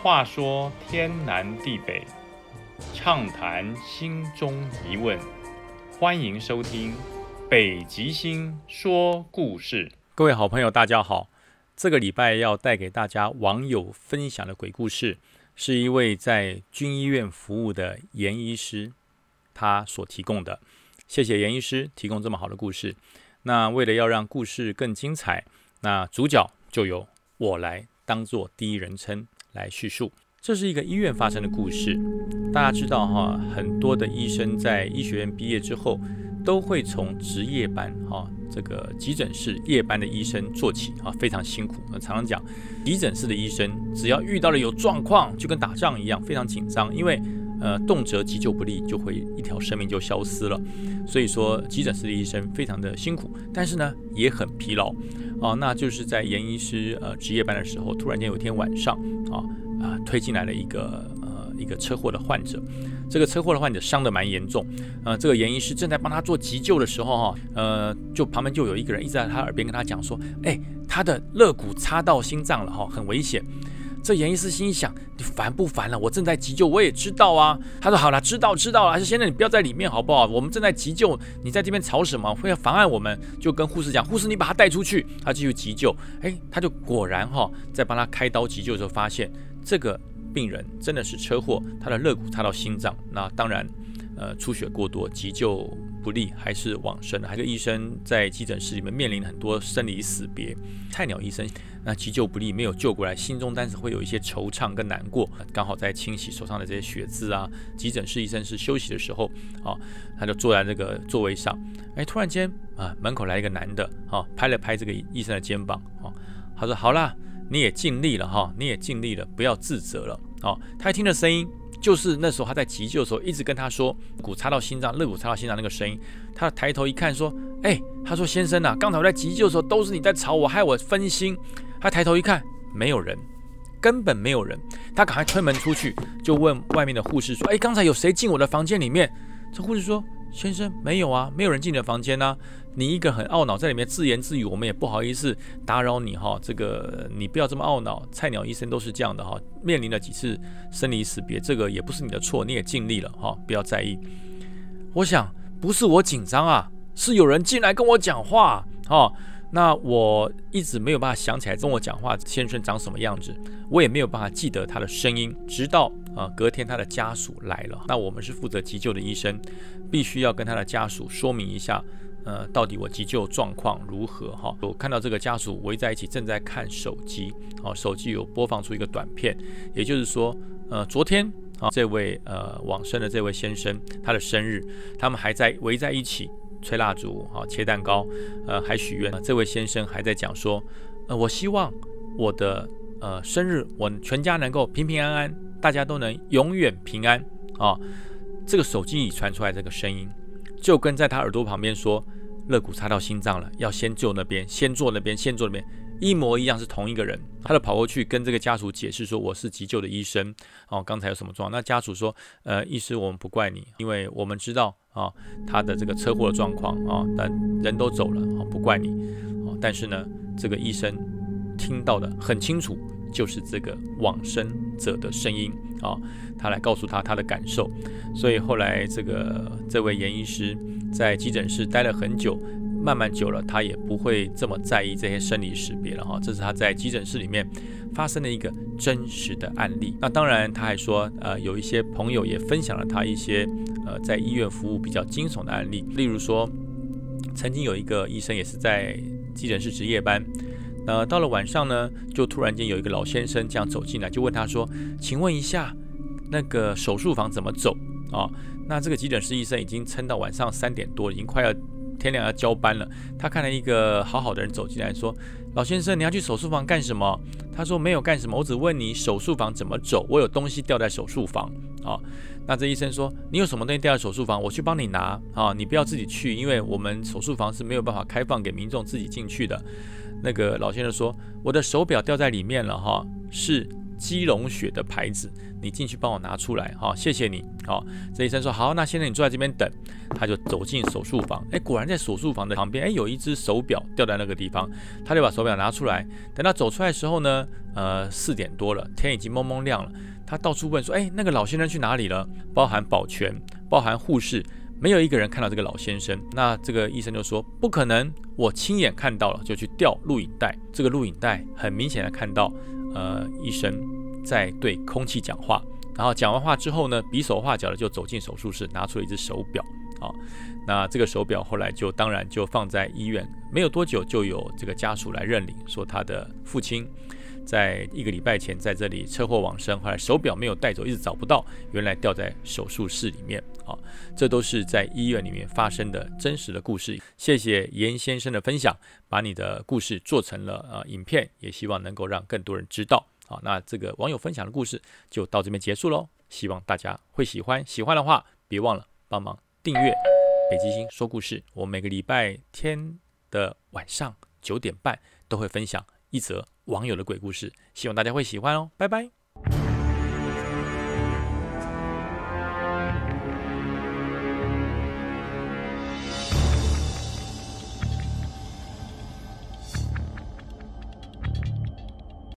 话说天南地北，畅谈心中疑问，欢迎收听《北极星说故事》。各位好朋友，大家好。这个礼拜要带给大家网友分享的鬼故事，是一位在军医院服务的严医师他所提供的。谢谢严医师提供这么好的故事。那为了要让故事更精彩，那主角就由我来当做第一人称。来叙述，这是一个医院发生的故事。大家知道哈，很多的医生在医学院毕业之后，都会从值夜班哈，这个急诊室夜班的医生做起啊，非常辛苦。那常常讲，急诊室的医生只要遇到了有状况，就跟打仗一样，非常紧张，因为呃，动辄急救不利，就会一条生命就消失了。所以说，急诊室的医生非常的辛苦，但是呢，也很疲劳。哦，那就是在严医师呃值夜班的时候，突然间有一天晚上，啊啊推进来了一个呃一个车祸的患者，这个车祸的患者伤得蛮严重，呃这个严医师正在帮他做急救的时候哈，呃就旁边就有一个人一直在他耳边跟他讲说，哎他的肋骨插到心脏了哈，很危险。这严医师心想：你烦不烦了？我正在急救，我也知道啊。他说：好了，知道知道了。还是先生，你不要在里面好不好？我们正在急救，你在这边吵什么？会妨碍我们。就跟护士讲，护士你把他带出去，他继续急救。哎，他就果然哈，在帮他开刀急救的时候，发现这个病人真的是车祸，他的肋骨插到心脏。那当然。呃，出血过多，急救不利，还是往生了。还有医生在急诊室里面面临很多生离死别，菜鸟医生，那急救不利，没有救过来，心中但是会有一些惆怅跟难过。刚好在清洗手上的这些血渍啊，急诊室医生是休息的时候，啊，他就坐在那个座位上，哎，突然间啊，门口来一个男的，啊，拍了拍这个医生的肩膀，啊，他说：“好啦，你也尽力了哈，你也尽力了，不要自责了。”哦，他一听的声音。就是那时候他在急救的时候，一直跟他说骨插到心脏，肋骨插到心脏那个声音。他抬头一看，说：“哎，他说先生呐，刚才我在急救的时候都是你在吵我，害我分心。”他抬头一看，没有人，根本没有人。他赶快推门出去，就问外面的护士说：“哎，刚才有谁进我的房间里面？”这护士说。先生，没有啊，没有人进你的房间呢。你一个很懊恼，在里面自言自语，我们也不好意思打扰你哈。这个你不要这么懊恼，菜鸟医生都是这样的哈。面临了几次生离死别，这个也不是你的错，你也尽力了哈，不要在意。我想不是我紧张啊，是有人进来跟我讲话哈。那我一直没有办法想起来跟我讲话先生长什么样子，我也没有办法记得他的声音，直到啊隔天他的家属来了，那我们是负责急救的医生，必须要跟他的家属说明一下，呃，到底我急救状况如何哈。我看到这个家属围在一起正在看手机，哦，手机有播放出一个短片，也就是说，呃，昨天啊这位呃往生的这位先生他的生日，他们还在围在一起。吹蜡烛，好切蛋糕，呃，还许愿。这位先生还在讲说，呃，我希望我的呃生日，我全家能够平平安安，大家都能永远平安啊。这个手机里传出来这个声音，就跟在他耳朵旁边说，肋骨插到心脏了，要先救那边，先做那边，先做那边。一模一样是同一个人，他就跑过去跟这个家属解释说：“我是急救的医生，哦，刚才有什么状况？”那家属说：“呃，医师，我们不怪你，因为我们知道啊他的这个车祸的状况啊，但人都走了啊，不怪你。哦，但是呢，这个医生听到的很清楚，就是这个往生者的声音啊，他来告诉他他的感受。所以后来这个这位严医师在急诊室待了很久。”慢慢久了，他也不会这么在意这些生离死别了哈。这是他在急诊室里面发生的一个真实的案例。那当然，他还说，呃，有一些朋友也分享了他一些呃在医院服务比较惊悚的案例。例如说，曾经有一个医生也是在急诊室值夜班，呃，到了晚上呢，就突然间有一个老先生这样走进来，就问他说：“请问一下，那个手术房怎么走啊？”那这个急诊室医生已经撑到晚上三点多，已经快要。天亮要交班了，他看到一个好好的人走进来，说：“老先生，你要去手术房干什么？”他说：“没有干什么，我只问你手术房怎么走。我有东西掉在手术房啊。”那这医生说：“你有什么东西掉在手术房？我去帮你拿啊，你不要自己去，因为我们手术房是没有办法开放给民众自己进去的。”那个老先生说：“我的手表掉在里面了哈，是基隆血的牌子，你进去帮我拿出来，哈，谢谢你。好，这医生说好，那现在你坐在这边等。他就走进手术房，哎，果然在手术房的旁边，哎，有一只手表掉在那个地方，他就把手表拿出来。等他走出来的时候呢，呃，四点多了，天已经蒙蒙亮了。他到处问说，哎，那个老先生去哪里了？包含保全，包含护士。没有一个人看到这个老先生，那这个医生就说不可能，我亲眼看到了，就去调录影带。这个录影带很明显的看到，呃，医生在对空气讲话，然后讲完话之后呢，比手画脚的就走进手术室，拿出了一只手表。啊，那这个手表后来就当然就放在医院，没有多久就有这个家属来认领，说他的父亲。在一个礼拜前，在这里车祸往生，后来手表没有带走，一直找不到，原来掉在手术室里面啊。这都是在医院里面发生的真实的故事。谢谢严先生的分享，把你的故事做成了呃影片，也希望能够让更多人知道。好，那这个网友分享的故事就到这边结束喽，希望大家会喜欢。喜欢的话，别忘了帮忙订阅北极星说故事。我每个礼拜天的晚上九点半都会分享一则。网友的鬼故事，希望大家会喜欢哦，拜拜。